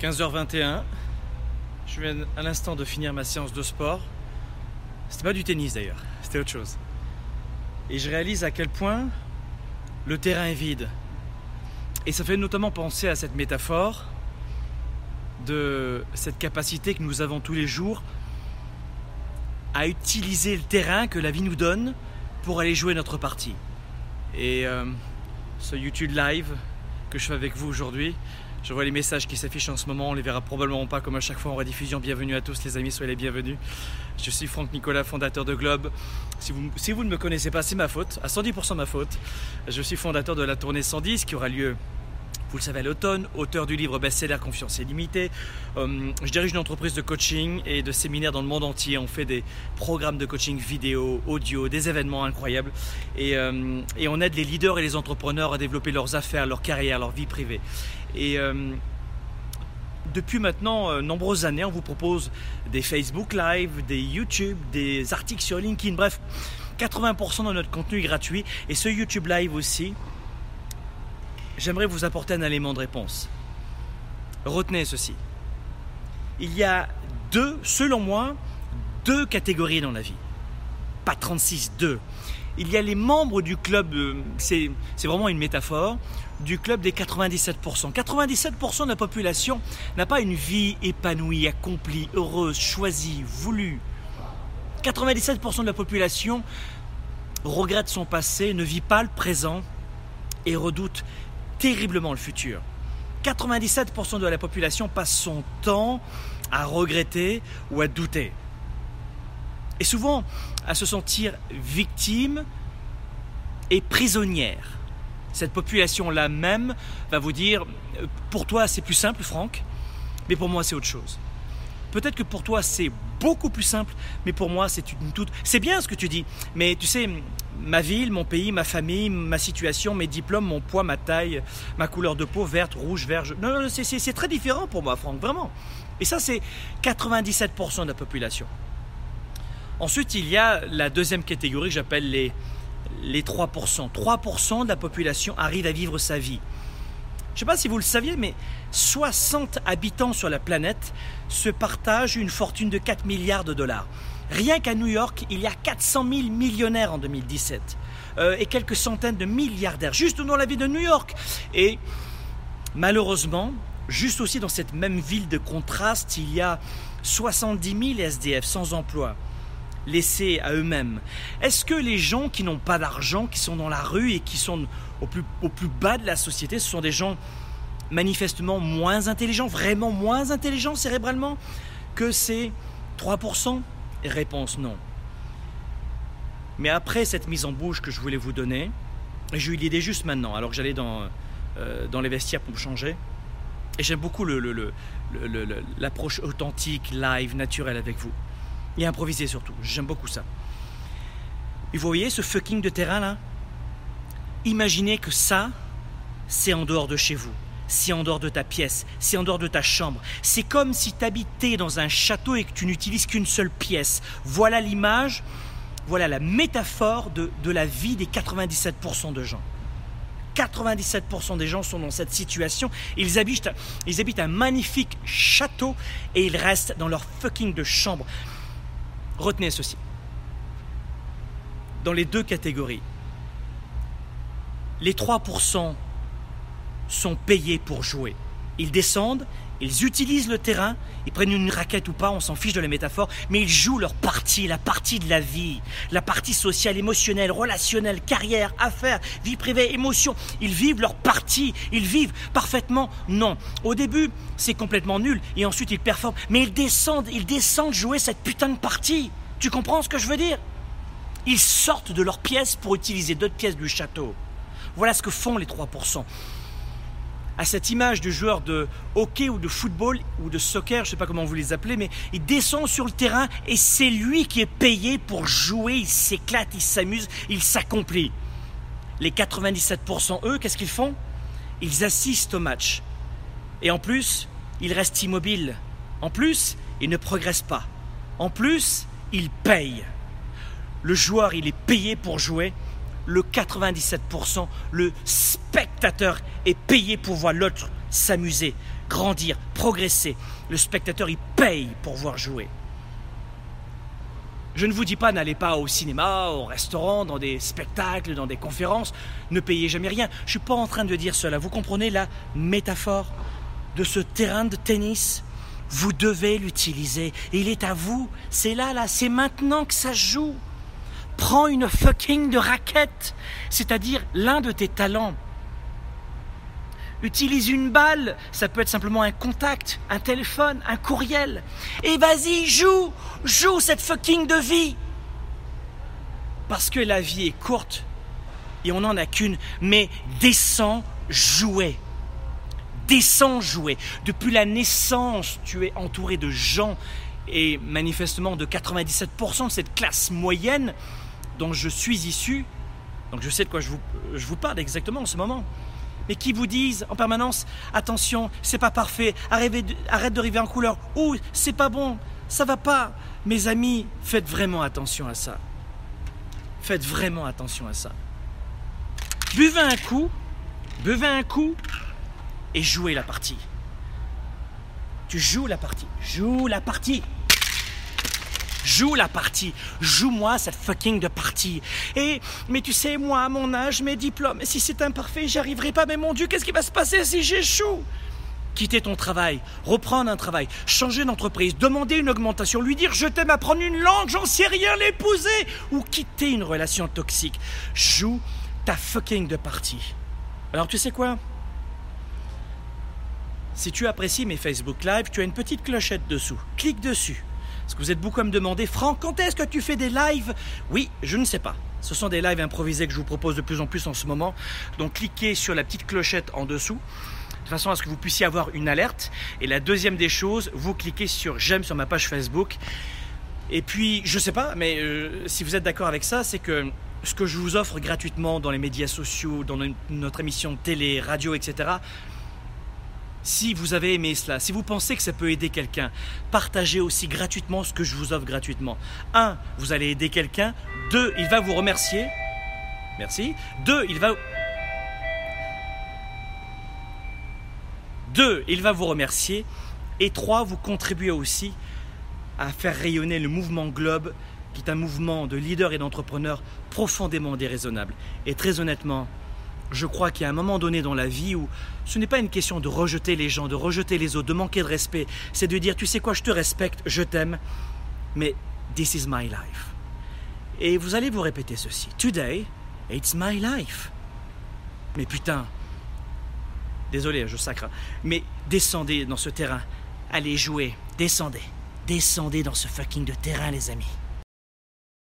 15h21. Je viens à l'instant de finir ma séance de sport. C'était pas du tennis d'ailleurs, c'était autre chose. Et je réalise à quel point le terrain est vide. Et ça fait notamment penser à cette métaphore de cette capacité que nous avons tous les jours à utiliser le terrain que la vie nous donne pour aller jouer notre partie. Et euh, ce YouTube live que je fais avec vous aujourd'hui, je vois les messages qui s'affichent en ce moment, on les verra probablement pas comme à chaque fois en rediffusion. Bienvenue à tous les amis, soyez les bienvenus. Je suis Franck Nicolas, fondateur de Globe. Si vous, si vous ne me connaissez pas, c'est ma faute, à 110% ma faute. Je suis fondateur de la tournée 110 qui aura lieu vous le savez à l'automne, auteur du livre best-seller Confiance illimitée. Euh, je dirige une entreprise de coaching et de séminaires dans le monde entier. On fait des programmes de coaching vidéo, audio, des événements incroyables. Et, euh, on aide les leaders et les entrepreneurs à développer leurs affaires, leur carrière, leur vie privée. Et euh, depuis maintenant nombreuses années, on vous propose des Facebook Live, des YouTube, des articles sur LinkedIn, bref, 80% de notre contenu est gratuit. Et ce YouTube Live aussi, j'aimerais vous apporter un élément de réponse. Retenez ceci. Il y a deux, selon moi, deux catégories dans la vie. Pas 36, deux. Il y a les membres du club, euh, c'est vraiment une métaphore, du club des 97%. 97% de la population n'a pas une vie épanouie, accomplie, heureuse, choisie, voulue. 97% de la population regrette son passé, ne vit pas le présent et redoute terriblement le futur. 97% de la population passe son temps à regretter ou à douter. Et souvent à se sentir victime et prisonnière. Cette population-là même va vous dire, pour toi c'est plus simple Franck, mais pour moi c'est autre chose. Peut-être que pour toi c'est beaucoup plus simple, mais pour moi c'est une toute... C'est bien ce que tu dis, mais tu sais, ma ville, mon pays, ma famille, ma situation, mes diplômes, mon poids, ma taille, ma couleur de peau, verte, rouge, vert. Non, non, c'est très différent pour moi, Franck, vraiment. Et ça, c'est 97% de la population. Ensuite, il y a la deuxième catégorie que j'appelle les, les 3%. 3% de la population arrive à vivre sa vie. Je ne sais pas si vous le saviez, mais 60 habitants sur la planète se partagent une fortune de 4 milliards de dollars. Rien qu'à New York, il y a 400 000 millionnaires en 2017 euh, et quelques centaines de milliardaires juste dans la ville de New York. Et malheureusement, juste aussi dans cette même ville de contraste, il y a 70 000 SDF sans emploi laissés à eux-mêmes. Est-ce que les gens qui n'ont pas d'argent, qui sont dans la rue et qui sont au plus, au plus bas de la société, ce sont des gens manifestement moins intelligents, vraiment moins intelligents cérébralement que ces 3% Réponse non. Mais après cette mise en bouche que je voulais vous donner, j'ai eu l'idée juste maintenant, alors que j'allais dans, euh, dans les vestiaires pour me changer. Et j'aime beaucoup l'approche le, le, authentique, live, naturelle avec vous. Et improvisée surtout. J'aime beaucoup ça. Et vous voyez ce fucking de terrain là? Imaginez que ça, c'est en dehors de chez vous c'est en dehors de ta pièce, c'est en dehors de ta chambre. C'est comme si tu habitais dans un château et que tu n'utilises qu'une seule pièce. Voilà l'image, voilà la métaphore de, la vie des 97% de gens. 97% des gens sont dans cette situation. Ils habitent, ils habitent un magnifique château et ils restent dans leur fucking de chambre. Retenez ceci. Dans les deux catégories, les 3% sont payés pour jouer. Ils descendent, ils utilisent le terrain, ils prennent une raquette ou pas, on s'en fiche de la métaphore, mais ils jouent leur partie, la partie de la vie, la partie sociale, émotionnelle, relationnelle, carrière, affaires, vie privée, émotion. Ils vivent leur partie, ils vivent parfaitement. Non. Au début, c'est complètement nul, et ensuite ils performent, mais ils descendent, ils descendent jouer cette putain de partie. Tu comprends ce que je veux dire? Ils sortent de leur pièce pour utiliser d'autres pièces du château. Voilà ce que font les 3% à cette image du joueur de hockey ou de football ou de soccer, je ne sais pas comment vous les appelez, mais il descend sur le terrain et c'est lui qui est payé pour jouer, il s'éclate, il s'amuse, il s'accomplit. Les 97%, eux, qu'est-ce qu'ils font? Ils assistent au match. Et en plus, ils restent immobiles. En plus, ils ne progressent pas. En plus, ils payent. Le joueur, il est payé pour jouer le 97%, le spectateur est payé pour voir l'autre s'amuser, grandir, progresser. Le spectateur, il paye pour voir jouer. Je ne vous dis pas n'allez pas au cinéma, au restaurant, dans des spectacles, dans des conférences, ne payez jamais rien. Je suis pas en train de dire cela. Vous comprenez la métaphore de ce terrain de tennis? Vous devez l'utiliser. Il est à vous. C'est là, là, c'est maintenant que ça joue. Prends une fucking de raquette, c'est-à-dire l'un de tes talents. Utilise une balle, ça peut être simplement un contact, un téléphone, un courriel. Et vas-y, joue, joue cette fucking de vie. Parce que la vie est courte et on n'en a qu'une, mais descends jouer. Descends jouer. Depuis la naissance, tu es entouré de gens et manifestement de 97% de cette classe moyenne dont je suis issu. Donc je sais de quoi je vous, parle exactement en ce moment mais qui vous disent en permanence attention, c'est pas parfait, arrête de rêver en couleur, ou c'est pas bon, ça va pas. Mes amis, faites vraiment attention à ça. Faites vraiment attention à ça. Buvez un coup, buvez un coup et jouez la partie. Tu joues la partie, joue la partie. Joue la partie. Joue-moi cette fucking de partie. Et, mais tu sais, moi, à mon âge, mes diplômes, si c'est imparfait, j'y arriverai pas. Mais mon Dieu, qu'est-ce qui va se passer si j'échoue? Quitter ton travail, reprendre un travail, changer d'entreprise, demander une augmentation, lui dire je t'aime, apprendre une langue, j'en sais rien, l'épouser, ou quitter une relation toxique. Joue ta fucking de partie. Alors tu sais quoi? Si tu apprécies mes Facebook Live, tu as une petite clochette dessous. Clique dessus. Parce que vous êtes beaucoup à me demander, Franck, quand est-ce que tu fais des lives? Oui, je ne sais pas. Ce sont des lives improvisés que je vous propose de plus en plus en ce moment. Donc cliquez sur la petite clochette en dessous de façon à ce que vous puissiez avoir une alerte. Et la deuxième des choses, vous cliquez sur j'aime sur ma page Facebook. Et puis, je ne sais pas, mais euh, si vous êtes d'accord avec ça, c'est que ce que je vous offre gratuitement dans les médias sociaux, dans notre émission télé, radio, etc., si vous avez aimé cela, si vous pensez que ça peut aider quelqu'un, partagez aussi gratuitement ce que je vous offre gratuitement. Un, vous allez aider quelqu'un. Deux, il va vous remercier. Merci. Deux, il va... Deux, il va vous remercier. Et trois, vous contribuez aussi à faire rayonner le mouvement Globe, qui est un mouvement de leaders et d'entrepreneurs profondément déraisonnable. Et très honnêtement, je crois qu'il y a un moment donné dans la vie où ce n'est pas une question de rejeter les gens, de rejeter les autres, de manquer de respect. C'est de dire, tu sais quoi, je te respecte, je t'aime, mais this is my life. Et vous allez vous répéter ceci. Today, it's my life. Mais putain, désolé, je sacre, hein, mais descendez dans ce terrain. Allez jouer, descendez. Descendez dans ce fucking de terrain, les amis.